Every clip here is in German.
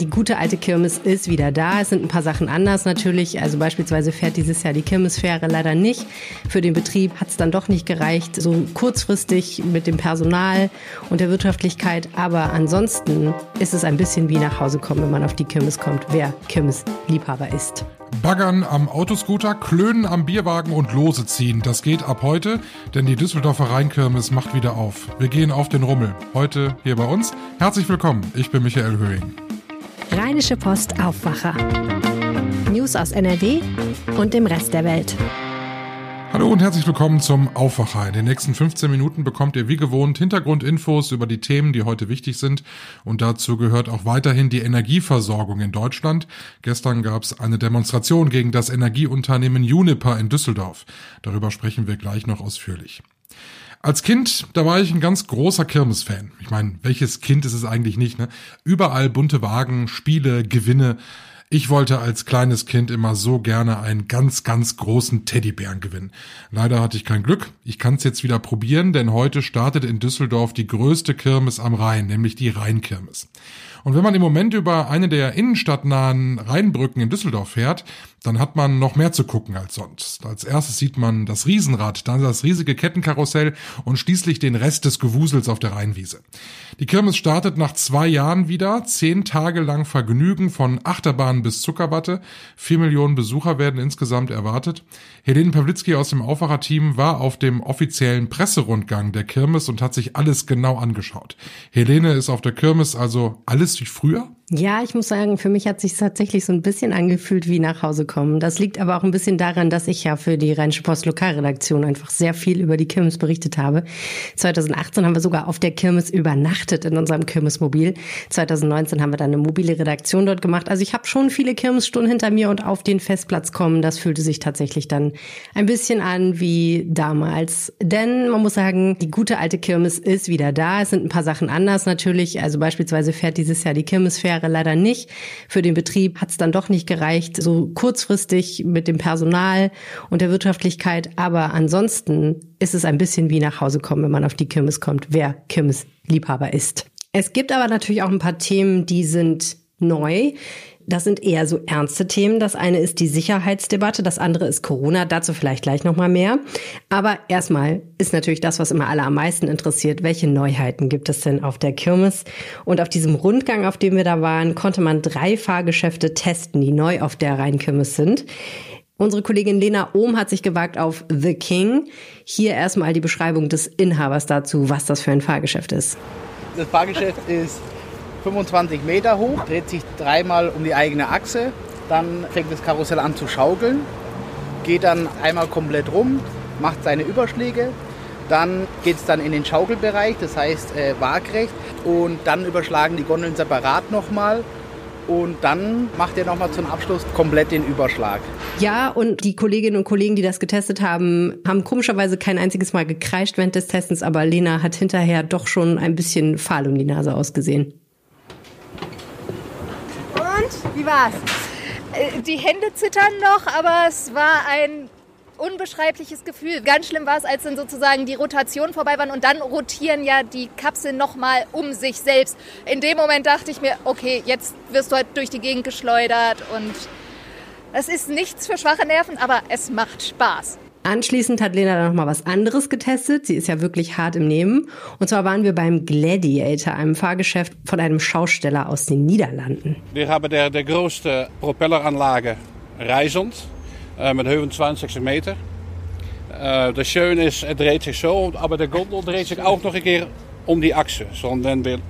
Die gute alte Kirmes ist wieder da. Es sind ein paar Sachen anders natürlich. Also beispielsweise fährt dieses Jahr die Kirmesfähre leider nicht. Für den Betrieb hat es dann doch nicht gereicht, so kurzfristig mit dem Personal und der Wirtschaftlichkeit. Aber ansonsten ist es ein bisschen wie nach Hause kommen, wenn man auf die Kirmes kommt, wer Kirmesliebhaber ist. Baggern am Autoscooter, Klönen am Bierwagen und Lose ziehen. Das geht ab heute, denn die Düsseldorfer Rheinkirmes macht wieder auf. Wir gehen auf den Rummel. Heute hier bei uns. Herzlich willkommen. Ich bin Michael Höhing. Rheinische Post Aufwacher. News aus NRW und dem Rest der Welt. Hallo und herzlich willkommen zum Aufwacher. In den nächsten 15 Minuten bekommt ihr wie gewohnt Hintergrundinfos über die Themen, die heute wichtig sind. Und dazu gehört auch weiterhin die Energieversorgung in Deutschland. Gestern gab es eine Demonstration gegen das Energieunternehmen Uniper in Düsseldorf. Darüber sprechen wir gleich noch ausführlich. Als Kind, da war ich ein ganz großer Kirmes-Fan. Ich meine, welches Kind ist es eigentlich nicht, ne? Überall bunte Wagen, Spiele, Gewinne. Ich wollte als kleines Kind immer so gerne einen ganz, ganz großen Teddybären gewinnen. Leider hatte ich kein Glück. Ich kann es jetzt wieder probieren, denn heute startet in Düsseldorf die größte Kirmes am Rhein, nämlich die Rheinkirmes. Und wenn man im Moment über eine der innenstadtnahen Rheinbrücken in Düsseldorf fährt, dann hat man noch mehr zu gucken als sonst. Als erstes sieht man das Riesenrad, dann das riesige Kettenkarussell und schließlich den Rest des Gewusels auf der Rheinwiese. Die Kirmes startet nach zwei Jahren wieder. Zehn Tage lang Vergnügen von Achterbahn bis Zuckerwatte. Vier Millionen Besucher werden insgesamt erwartet. Helene Pawlitzki aus dem Aufwacherteam war auf dem offiziellen Presserundgang der Kirmes und hat sich alles genau angeschaut. Helene ist auf der Kirmes also alles wie früher? Ja, ich muss sagen, für mich hat sich tatsächlich so ein bisschen angefühlt wie nach Hause kommen. Das liegt aber auch ein bisschen daran, dass ich ja für die Rheinische Post Lokalredaktion einfach sehr viel über die Kirmes berichtet habe. 2018 haben wir sogar auf der Kirmes übernachtet in unserem Kirmesmobil. 2019 haben wir dann eine mobile Redaktion dort gemacht. Also ich habe schon viele Kirmesstunden hinter mir und auf den Festplatz kommen, das fühlte sich tatsächlich dann ein bisschen an wie damals. Denn man muss sagen, die gute alte Kirmes ist wieder da. Es sind ein paar Sachen anders natürlich. Also beispielsweise fährt dieses Jahr die Kirmesfähre Jahre leider nicht. Für den Betrieb hat es dann doch nicht gereicht, so kurzfristig mit dem Personal und der Wirtschaftlichkeit. Aber ansonsten ist es ein bisschen wie nach Hause kommen, wenn man auf die Kirmes kommt, wer Kirmesliebhaber ist. Es gibt aber natürlich auch ein paar Themen, die sind neu. Das sind eher so ernste Themen. Das eine ist die Sicherheitsdebatte, das andere ist Corona. Dazu vielleicht gleich noch mal mehr. Aber erstmal ist natürlich das, was immer alle am meisten interessiert. Welche Neuheiten gibt es denn auf der Kirmes? Und auf diesem Rundgang, auf dem wir da waren, konnte man drei Fahrgeschäfte testen, die neu auf der Rheinkirmes sind. Unsere Kollegin Lena Ohm hat sich gewagt auf The King. Hier erstmal die Beschreibung des Inhabers dazu, was das für ein Fahrgeschäft ist. Das Fahrgeschäft ist 25 Meter hoch, dreht sich dreimal um die eigene Achse. Dann fängt das Karussell an zu schaukeln, geht dann einmal komplett rum, macht seine Überschläge. Dann geht es dann in den Schaukelbereich, das heißt äh, waagrecht. Und dann überschlagen die Gondeln separat nochmal. Und dann macht er nochmal zum Abschluss komplett den Überschlag. Ja, und die Kolleginnen und Kollegen, die das getestet haben, haben komischerweise kein einziges Mal gekreischt während des Testens, aber Lena hat hinterher doch schon ein bisschen fahl um die Nase ausgesehen. Wie war's? Äh, die Hände zittern noch, aber es war ein unbeschreibliches Gefühl. Ganz schlimm war es, als dann sozusagen die Rotation vorbei war und dann rotieren ja die Kapseln nochmal um sich selbst. In dem Moment dachte ich mir, okay, jetzt wirst du halt durch die Gegend geschleudert und es ist nichts für schwache Nerven, aber es macht Spaß. Anschließend hat Lena dann noch mal was anderes getestet. Sie ist ja wirklich hart im Nehmen. Und zwar waren wir beim Gladiator, einem Fahrgeschäft von einem Schausteller aus den Niederlanden. Wir haben der, der größte Propelleranlage Reisend äh, mit 25 Meter. Äh, das Schöne ist, er dreht sich so, aber der Gondel dreht sich auch noch ein keer um die Achse. So, wenn wir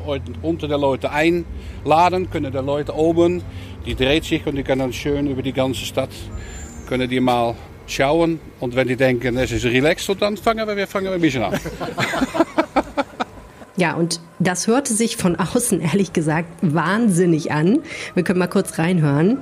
unter der Leute einladen, können die Leute oben, die dreht sich und die können dann schön über die ganze Stadt, können die mal schauen. Und wenn die denken, es ist relaxed, dann fangen wir, fangen wir ein bisschen an. Ja, und das hörte sich von außen ehrlich gesagt wahnsinnig an. Wir können mal kurz reinhören.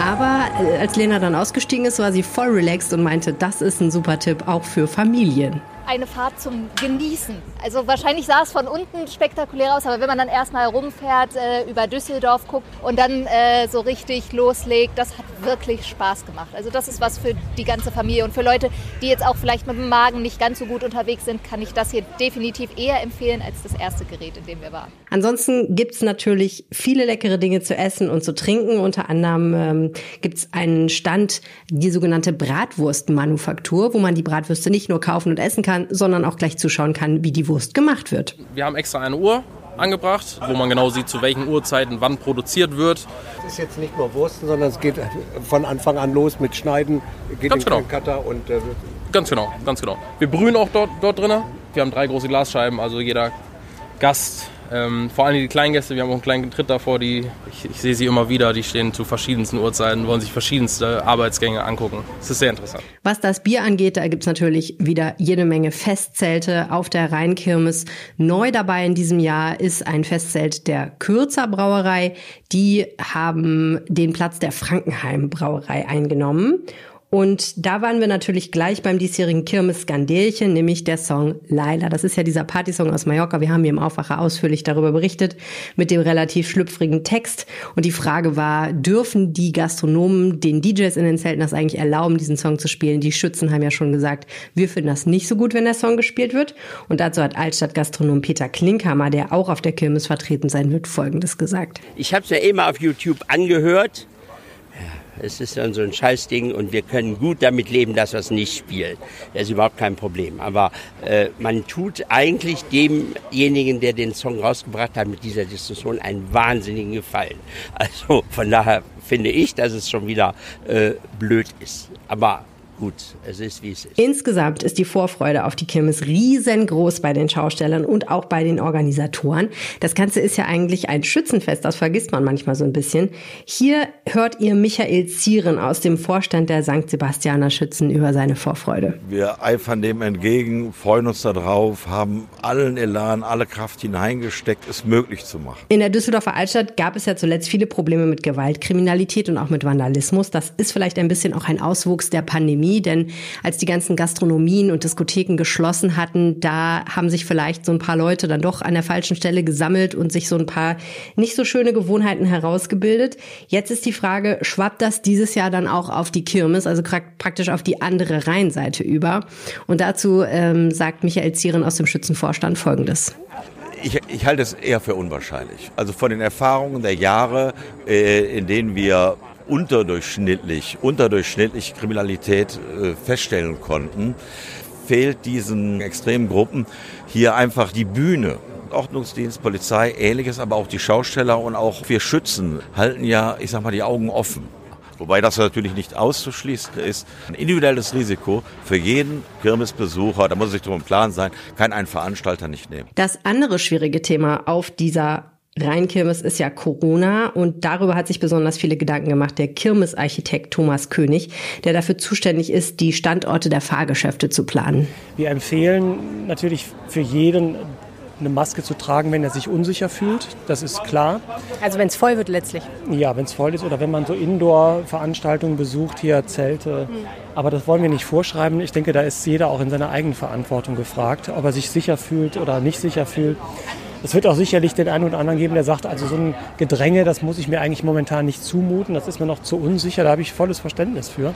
Aber als Lena dann ausgestiegen ist, war sie voll relaxed und meinte, das ist ein super Tipp auch für Familien eine Fahrt zum Genießen. Also wahrscheinlich sah es von unten spektakulär aus, aber wenn man dann erstmal herumfährt, äh, über Düsseldorf guckt und dann äh, so richtig loslegt, das hat wirklich Spaß gemacht. Also das ist was für die ganze Familie und für Leute, die jetzt auch vielleicht mit dem Magen nicht ganz so gut unterwegs sind, kann ich das hier definitiv eher empfehlen als das erste Gerät, in dem wir waren. Ansonsten gibt es natürlich viele leckere Dinge zu essen und zu trinken. Unter anderem ähm, gibt es einen Stand, die sogenannte Bratwurstmanufaktur, wo man die Bratwürste nicht nur kaufen und essen kann, kann, sondern auch gleich zuschauen kann, wie die Wurst gemacht wird. Wir haben extra eine Uhr angebracht, wo man genau sieht, zu welchen Uhrzeiten wann produziert wird. Es ist jetzt nicht nur Wursten, sondern es geht von Anfang an los mit Schneiden, geht ganz in genau. Cutter und äh, ganz genau, ganz genau. Wir brühen auch dort, dort drin. Wir haben drei große Glasscheiben, also jeder Gast ähm, vor allem die Kleingäste, wir haben auch einen kleinen Tritt davor, die, ich, ich, sehe sie immer wieder, die stehen zu verschiedensten Uhrzeiten, wollen sich verschiedenste Arbeitsgänge angucken. Es ist sehr interessant. Was das Bier angeht, da gibt es natürlich wieder jede Menge Festzelte auf der Rheinkirmes. Neu dabei in diesem Jahr ist ein Festzelt der Kürzer Brauerei. Die haben den Platz der Frankenheim Brauerei eingenommen. Und da waren wir natürlich gleich beim diesjährigen Kirmes-Skandelchen, nämlich der Song Laila. Das ist ja dieser Partysong aus Mallorca. Wir haben hier im Aufwacher ausführlich darüber berichtet, mit dem relativ schlüpfrigen Text. Und die Frage war, dürfen die Gastronomen den DJs in den Zelten das eigentlich erlauben, diesen Song zu spielen? Die Schützen haben ja schon gesagt, wir finden das nicht so gut, wenn der Song gespielt wird. Und dazu hat Altstadtgastronom Peter Klinkhammer, der auch auf der Kirmes vertreten sein wird, Folgendes gesagt. Ich habe es ja immer auf YouTube angehört es ist dann so ein Scheißding und wir können gut damit leben, dass wir es nicht spielen. Das ist überhaupt kein Problem. Aber äh, man tut eigentlich demjenigen, der den Song rausgebracht hat, mit dieser Diskussion einen wahnsinnigen Gefallen. Also von daher finde ich, dass es schon wieder äh, blöd ist. Aber gut, es ist wie es ist. Insgesamt ist die Vorfreude auf die Kirmes riesengroß bei den Schaustellern und auch bei den Organisatoren. Das Ganze ist ja eigentlich ein Schützenfest, das vergisst man manchmal so ein bisschen. Hier hört ihr Michael Zieren aus dem Vorstand der St. Sebastianer Schützen über seine Vorfreude. Wir eifern dem entgegen, freuen uns darauf, haben allen Elan, alle Kraft hineingesteckt, es möglich zu machen. In der Düsseldorfer Altstadt gab es ja zuletzt viele Probleme mit Gewaltkriminalität und auch mit Vandalismus. Das ist vielleicht ein bisschen auch ein Auswuchs der Pandemie. Pandemie, denn als die ganzen Gastronomien und Diskotheken geschlossen hatten, da haben sich vielleicht so ein paar Leute dann doch an der falschen Stelle gesammelt und sich so ein paar nicht so schöne Gewohnheiten herausgebildet. Jetzt ist die Frage, schwappt das dieses Jahr dann auch auf die Kirmes, also praktisch auf die andere Rheinseite über? Und dazu ähm, sagt Michael Zieren aus dem Schützenvorstand Folgendes. Ich, ich, halte es eher für unwahrscheinlich. Also von den Erfahrungen der Jahre, äh, in denen wir unterdurchschnittlich, unterdurchschnittlich Kriminalität äh, feststellen konnten, fehlt diesen extremen Gruppen hier einfach die Bühne. Ordnungsdienst, Polizei, ähnliches, aber auch die Schausteller und auch wir Schützen halten ja, ich sag mal, die Augen offen. Wobei das natürlich nicht auszuschließen ist. Ein individuelles Risiko für jeden Kirmesbesucher, da muss sich darum im Klaren sein, kann ein Veranstalter nicht nehmen. Das andere schwierige Thema auf dieser Rheinkirmes ist ja Corona und darüber hat sich besonders viele Gedanken gemacht der Kirmesarchitekt Thomas König, der dafür zuständig ist, die Standorte der Fahrgeschäfte zu planen. Wir empfehlen natürlich für jeden eine Maske zu tragen, wenn er sich unsicher fühlt. Das ist klar. Also wenn es voll wird letztlich. Ja, wenn es voll ist oder wenn man so Indoor-Veranstaltungen besucht, hier Zelte. Mhm. Aber das wollen wir nicht vorschreiben. Ich denke, da ist jeder auch in seiner eigenen Verantwortung gefragt, ob er sich sicher fühlt oder nicht sicher fühlt. Es wird auch sicherlich den einen oder anderen geben, der sagt, also so ein Gedränge, das muss ich mir eigentlich momentan nicht zumuten, das ist mir noch zu unsicher, da habe ich volles Verständnis für.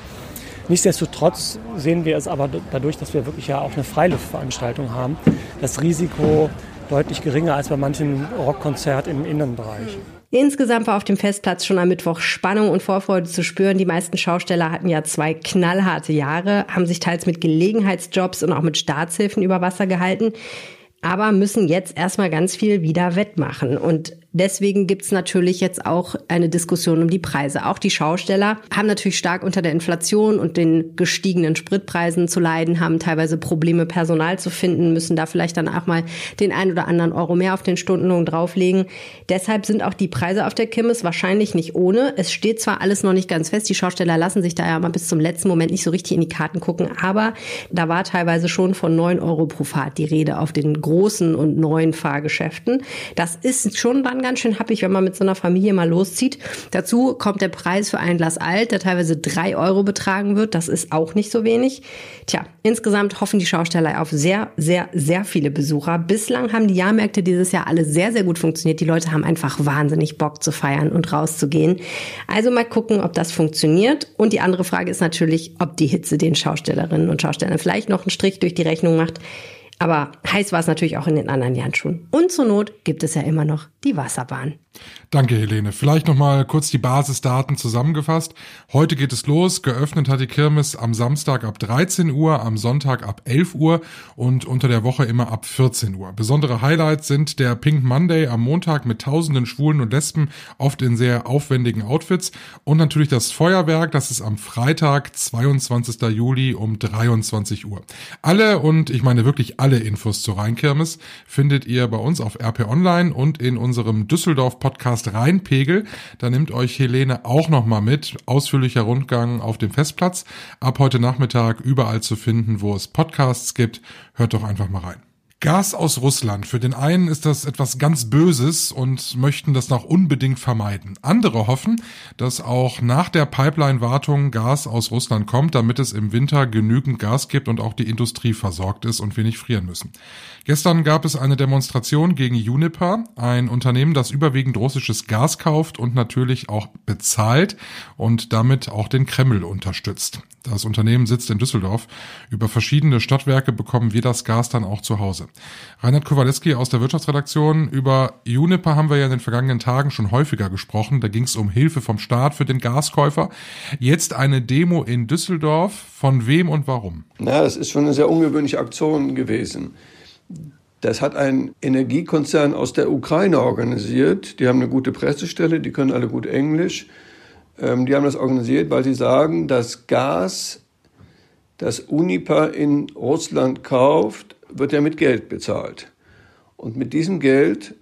Nichtsdestotrotz sehen wir es aber dadurch, dass wir wirklich ja auch eine Freiluftveranstaltung haben, das Risiko deutlich geringer als bei manchen Rockkonzert im Innenbereich. Insgesamt war auf dem Festplatz schon am Mittwoch Spannung und Vorfreude zu spüren. Die meisten Schausteller hatten ja zwei knallharte Jahre, haben sich teils mit Gelegenheitsjobs und auch mit Staatshilfen über Wasser gehalten aber müssen jetzt erstmal ganz viel wieder wettmachen. Und Deswegen gibt's natürlich jetzt auch eine Diskussion um die Preise. Auch die Schausteller haben natürlich stark unter der Inflation und den gestiegenen Spritpreisen zu leiden, haben teilweise Probleme, Personal zu finden, müssen da vielleicht dann auch mal den ein oder anderen Euro mehr auf den Stundenlohn drauflegen. Deshalb sind auch die Preise auf der Kimmes wahrscheinlich nicht ohne. Es steht zwar alles noch nicht ganz fest, die Schausteller lassen sich da ja mal bis zum letzten Moment nicht so richtig in die Karten gucken, aber da war teilweise schon von neun Euro pro Fahrt die Rede auf den großen und neuen Fahrgeschäften. Das ist schon dann schon ganz schön happig, wenn man mit so einer Familie mal loszieht. Dazu kommt der Preis für ein Glas Alt, der teilweise drei Euro betragen wird. Das ist auch nicht so wenig. Tja, insgesamt hoffen die Schausteller auf sehr, sehr, sehr viele Besucher. Bislang haben die Jahrmärkte dieses Jahr alle sehr, sehr gut funktioniert. Die Leute haben einfach wahnsinnig Bock zu feiern und rauszugehen. Also mal gucken, ob das funktioniert. Und die andere Frage ist natürlich, ob die Hitze den Schaustellerinnen und Schaustellern vielleicht noch einen Strich durch die Rechnung macht. Aber heiß war es natürlich auch in den anderen Jahren schon. Und zur Not gibt es ja immer noch die Wasserbahn. Danke, Helene. Vielleicht nochmal kurz die Basisdaten zusammengefasst. Heute geht es los. Geöffnet hat die Kirmes am Samstag ab 13 Uhr, am Sonntag ab 11 Uhr und unter der Woche immer ab 14 Uhr. Besondere Highlights sind der Pink Monday am Montag mit tausenden Schwulen und Lesben, oft in sehr aufwendigen Outfits und natürlich das Feuerwerk, das ist am Freitag, 22. Juli um 23 Uhr. Alle und ich meine wirklich alle Infos zur Rheinkirmes findet ihr bei uns auf RP Online und in unserem Düsseldorf Podcast Rheinpegel. Da nimmt euch Helene auch nochmal mit. Ausführlicher Rundgang auf dem Festplatz. Ab heute Nachmittag überall zu finden, wo es Podcasts gibt. Hört doch einfach mal rein. Gas aus Russland. Für den einen ist das etwas ganz Böses und möchten das noch unbedingt vermeiden. Andere hoffen, dass auch nach der Pipeline-Wartung Gas aus Russland kommt, damit es im Winter genügend Gas gibt und auch die Industrie versorgt ist und wir nicht frieren müssen. Gestern gab es eine Demonstration gegen Uniper, ein Unternehmen, das überwiegend russisches Gas kauft und natürlich auch bezahlt und damit auch den Kreml unterstützt. Das Unternehmen sitzt in Düsseldorf. Über verschiedene Stadtwerke bekommen wir das Gas dann auch zu Hause. Reinhard Kowaleski aus der Wirtschaftsredaktion. Über Uniper haben wir ja in den vergangenen Tagen schon häufiger gesprochen. Da ging es um Hilfe vom Staat für den Gaskäufer. Jetzt eine Demo in Düsseldorf. Von wem und warum? Na, das ist schon eine sehr ungewöhnliche Aktion gewesen. Das hat ein Energiekonzern aus der Ukraine organisiert. Die haben eine gute Pressestelle, die können alle gut Englisch. Ähm, die haben das organisiert, weil sie sagen, das Gas, das Unipa in Russland kauft, wird ja mit Geld bezahlt. Und mit diesem Geld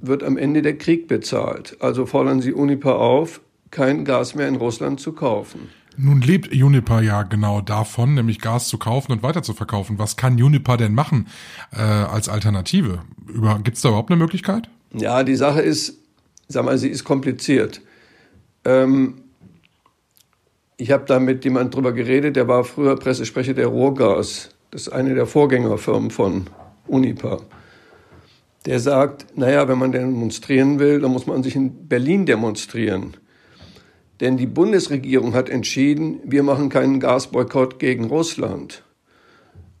wird am Ende der Krieg bezahlt. Also fordern sie Unipa auf, kein Gas mehr in Russland zu kaufen. Nun lebt Uniper ja genau davon, nämlich Gas zu kaufen und weiter zu verkaufen. Was kann Uniper denn machen äh, als Alternative? Gibt es da überhaupt eine Möglichkeit? Ja, die Sache ist, sag mal, sie ist kompliziert. Ähm, ich habe da mit jemandem drüber geredet, der war früher Pressesprecher der Ruhrgas. Das ist eine der Vorgängerfirmen von Unipa. Der sagt, naja, wenn man demonstrieren will, dann muss man sich in Berlin demonstrieren. Denn die Bundesregierung hat entschieden, wir machen keinen Gasboykott gegen Russland.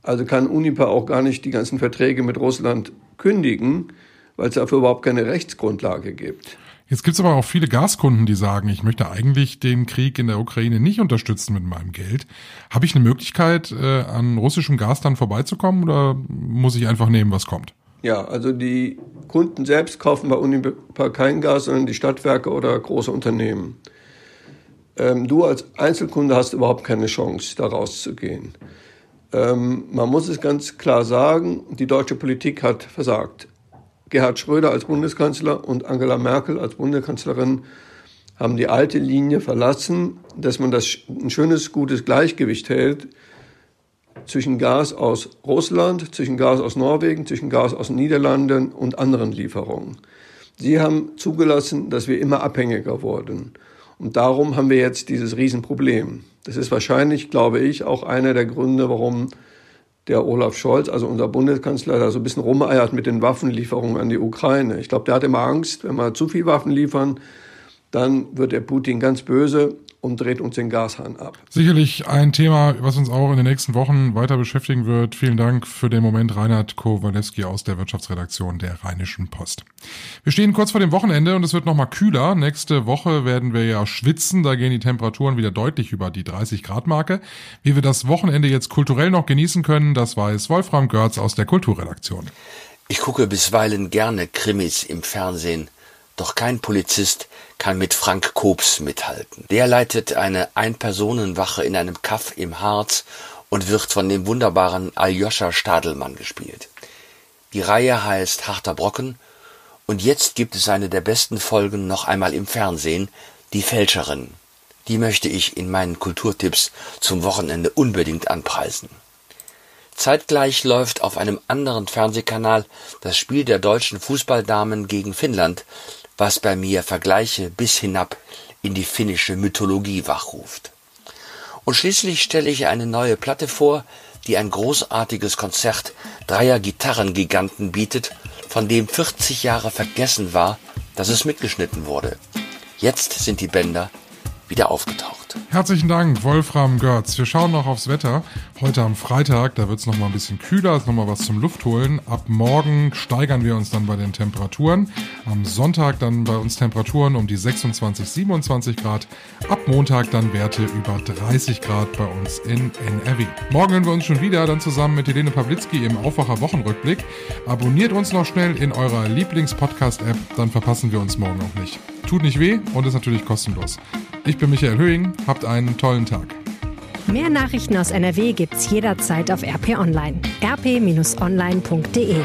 Also kann Unipa auch gar nicht die ganzen Verträge mit Russland kündigen, weil es dafür überhaupt keine Rechtsgrundlage gibt. Jetzt gibt es aber auch viele Gaskunden, die sagen, ich möchte eigentlich den Krieg in der Ukraine nicht unterstützen mit meinem Geld. Habe ich eine Möglichkeit, äh, an russischem Gas dann vorbeizukommen oder muss ich einfach nehmen, was kommt? Ja, also die Kunden selbst kaufen bei Unipa kein Gas, sondern die Stadtwerke oder große Unternehmen. Ähm, du als Einzelkunde hast überhaupt keine Chance, da rauszugehen. Ähm, man muss es ganz klar sagen, die deutsche Politik hat versagt. Gerhard Schröder als Bundeskanzler und Angela Merkel als Bundeskanzlerin haben die alte Linie verlassen, dass man das ein schönes, gutes Gleichgewicht hält zwischen Gas aus Russland, zwischen Gas aus Norwegen, zwischen Gas aus den Niederlanden und anderen Lieferungen. Sie haben zugelassen, dass wir immer abhängiger wurden. Und darum haben wir jetzt dieses Riesenproblem. Das ist wahrscheinlich, glaube ich, auch einer der Gründe, warum der Olaf Scholz, also unser Bundeskanzler, da so ein bisschen rumeiert mit den Waffenlieferungen an die Ukraine. Ich glaube, der hat immer Angst, wenn wir zu viel Waffen liefern, dann wird der Putin ganz böse und dreht uns den Gashahn ab. Sicherlich ein Thema, was uns auch in den nächsten Wochen weiter beschäftigen wird. Vielen Dank für den Moment, Reinhard Kowalewski aus der Wirtschaftsredaktion der Rheinischen Post. Wir stehen kurz vor dem Wochenende und es wird nochmal kühler. Nächste Woche werden wir ja schwitzen. Da gehen die Temperaturen wieder deutlich über die 30 Grad Marke. Wie wir das Wochenende jetzt kulturell noch genießen können, das weiß Wolfram Görz aus der Kulturredaktion. Ich gucke bisweilen gerne Krimis im Fernsehen. Doch kein Polizist kann mit Frank Kobs mithalten. Der leitet eine Ein-Personen-Wache in einem Kaff im Harz und wird von dem wunderbaren Aljoscha Stadelmann gespielt. Die Reihe heißt Harter Brocken und jetzt gibt es eine der besten Folgen noch einmal im Fernsehen, Die Fälscherin. Die möchte ich in meinen Kulturtipps zum Wochenende unbedingt anpreisen. Zeitgleich läuft auf einem anderen Fernsehkanal das Spiel der deutschen Fußballdamen gegen Finnland, was bei mir Vergleiche bis hinab in die finnische Mythologie wachruft. Und schließlich stelle ich eine neue Platte vor, die ein großartiges Konzert dreier Gitarrengiganten bietet, von dem 40 Jahre vergessen war, dass es mitgeschnitten wurde. Jetzt sind die Bänder wieder aufgetaucht. Herzlichen Dank, Wolfram Görz. Wir schauen noch aufs Wetter. Heute am Freitag, da wird es noch mal ein bisschen kühler, ist noch mal was zum Luftholen. Ab morgen steigern wir uns dann bei den Temperaturen. Am Sonntag dann bei uns Temperaturen um die 26, 27 Grad. Ab Montag dann Werte über 30 Grad bei uns in NRW. Morgen hören wir uns schon wieder, dann zusammen mit Helene Pawlitzki im Aufwacher Wochenrückblick. Abonniert uns noch schnell in eurer Lieblings-Podcast-App, dann verpassen wir uns morgen auch nicht. Tut nicht weh und ist natürlich kostenlos. Ich bin Michael Höhing, habt einen tollen Tag. Mehr Nachrichten aus NRW gibt's jederzeit auf RP Online. rp-online.de